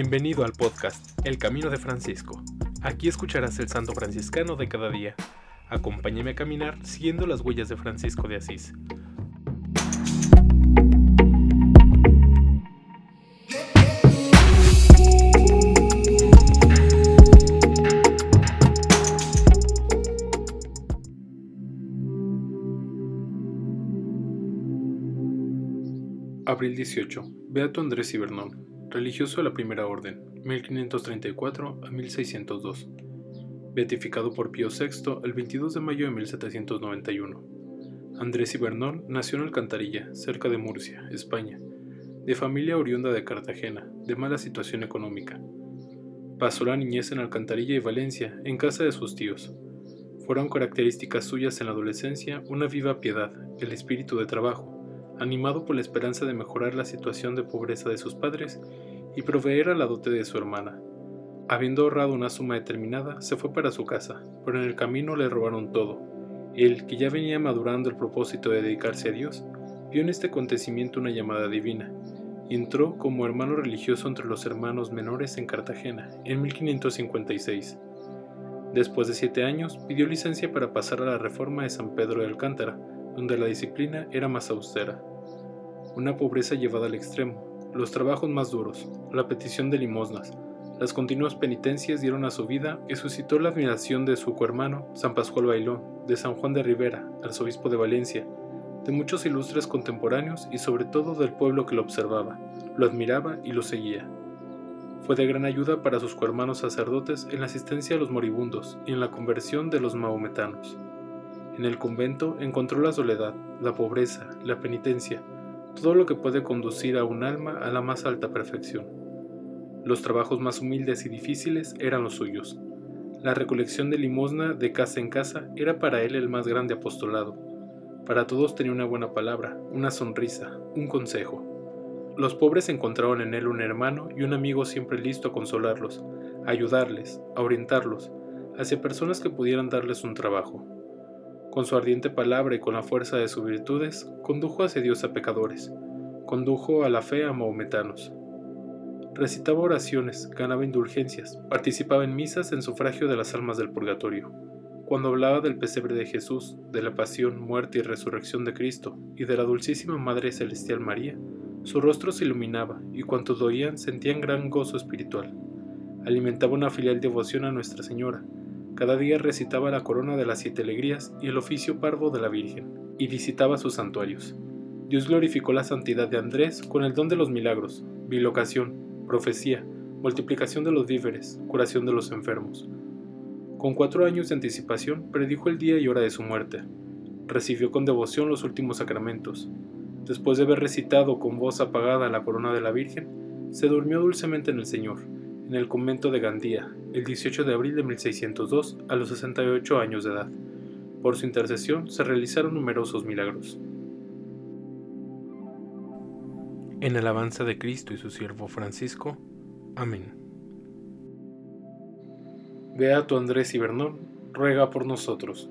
Bienvenido al podcast El Camino de Francisco. Aquí escucharás el santo franciscano de cada día. Acompáñame a caminar siguiendo las huellas de Francisco de Asís. Abril 18. Beato Andrés Ibernón, religioso de la Primera Orden, 1534 a 1602. Beatificado por Pío VI el 22 de mayo de 1791. Andrés Ibernón nació en Alcantarilla, cerca de Murcia, España, de familia oriunda de Cartagena, de mala situación económica. Pasó la niñez en Alcantarilla y Valencia, en casa de sus tíos. Fueron características suyas en la adolescencia una viva piedad, el espíritu de trabajo, animado por la esperanza de mejorar la situación de pobreza de sus padres y proveer a la dote de su hermana. Habiendo ahorrado una suma determinada, se fue para su casa, pero en el camino le robaron todo. Él, que ya venía madurando el propósito de dedicarse a Dios, vio en este acontecimiento una llamada divina, y entró como hermano religioso entre los hermanos menores en Cartagena, en 1556. Después de siete años, pidió licencia para pasar a la reforma de San Pedro de Alcántara, donde la disciplina era más austera. Una pobreza llevada al extremo, los trabajos más duros, la petición de limosnas, las continuas penitencias dieron a su vida y suscitó la admiración de su cohermano, San Pascual Bailón, de San Juan de Rivera, arzobispo de Valencia, de muchos ilustres contemporáneos y sobre todo del pueblo que lo observaba, lo admiraba y lo seguía. Fue de gran ayuda para sus cohermanos sacerdotes en la asistencia a los moribundos y en la conversión de los mahometanos. En el convento encontró la soledad, la pobreza, la penitencia, todo lo que puede conducir a un alma a la más alta perfección. Los trabajos más humildes y difíciles eran los suyos. La recolección de limosna de casa en casa era para él el más grande apostolado. Para todos tenía una buena palabra, una sonrisa, un consejo. Los pobres encontraron en él un hermano y un amigo siempre listo a consolarlos, a ayudarles, a orientarlos, hacia personas que pudieran darles un trabajo. Con su ardiente palabra y con la fuerza de sus virtudes, condujo hacia Dios a pecadores, condujo a la fe a maometanos. Recitaba oraciones, ganaba indulgencias, participaba en misas en sufragio de las almas del purgatorio. Cuando hablaba del pesebre de Jesús, de la pasión, muerte y resurrección de Cristo y de la dulcísima Madre Celestial María, su rostro se iluminaba y cuantos lo oían sentían gran gozo espiritual. Alimentaba una filial devoción a Nuestra Señora, cada día recitaba la corona de las siete alegrías y el oficio parvo de la Virgen, y visitaba sus santuarios. Dios glorificó la santidad de Andrés con el don de los milagros, bilocación, profecía, multiplicación de los víveres, curación de los enfermos. Con cuatro años de anticipación predijo el día y hora de su muerte. Recibió con devoción los últimos sacramentos. Después de haber recitado con voz apagada la corona de la Virgen, se durmió dulcemente en el Señor en el convento de Gandía, el 18 de abril de 1602, a los 68 años de edad. Por su intercesión se realizaron numerosos milagros. En alabanza de Cristo y su siervo Francisco. Amén. Beato Andrés Ibernón, ruega por nosotros.